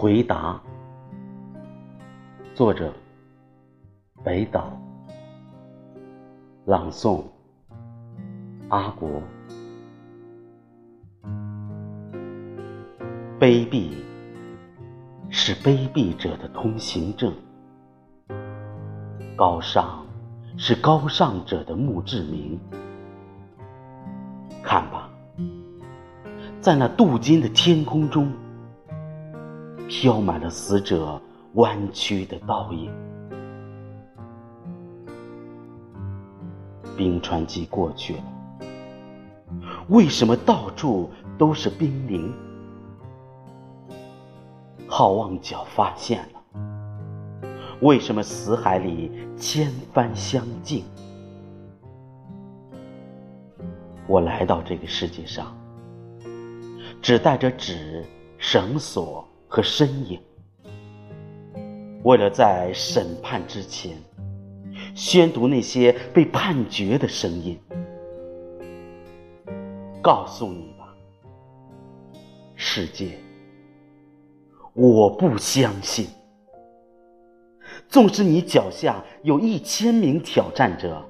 回答，作者北岛，朗诵阿国。卑鄙是卑鄙者的通行证，高尚是高尚者的墓志铭。看吧，在那镀金的天空中。飘满了死者弯曲的倒影。冰川季过去了，为什么到处都是冰凌？好望角发现了，为什么死海里千帆相近？我来到这个世界上，只带着纸、绳索。和身影，为了在审判之前宣读那些被判决的声音，告诉你吧，世界，我不相信。纵使你脚下有一千名挑战者，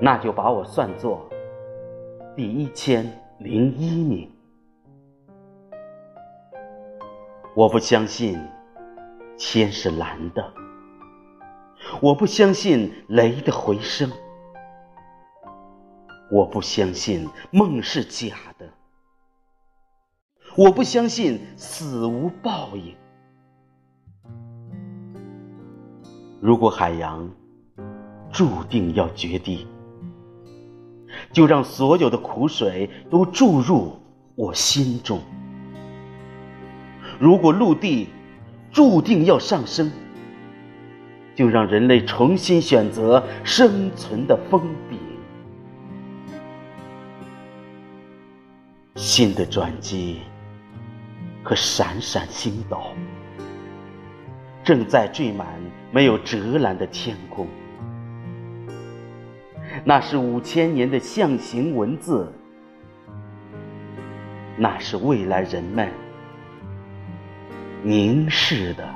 那就把我算作第一千零一名。我不相信天是蓝的，我不相信雷的回声，我不相信梦是假的，我不相信死无报应。如果海洋注定要决堤，就让所有的苦水都注入我心中。如果陆地注定要上升，就让人类重新选择生存的峰顶。新的转机和闪闪星斗，正在缀满没有遮拦的天空。那是五千年的象形文字，那是未来人们。凝视的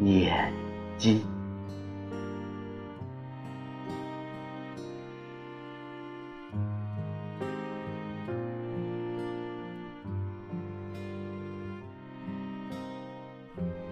眼睛。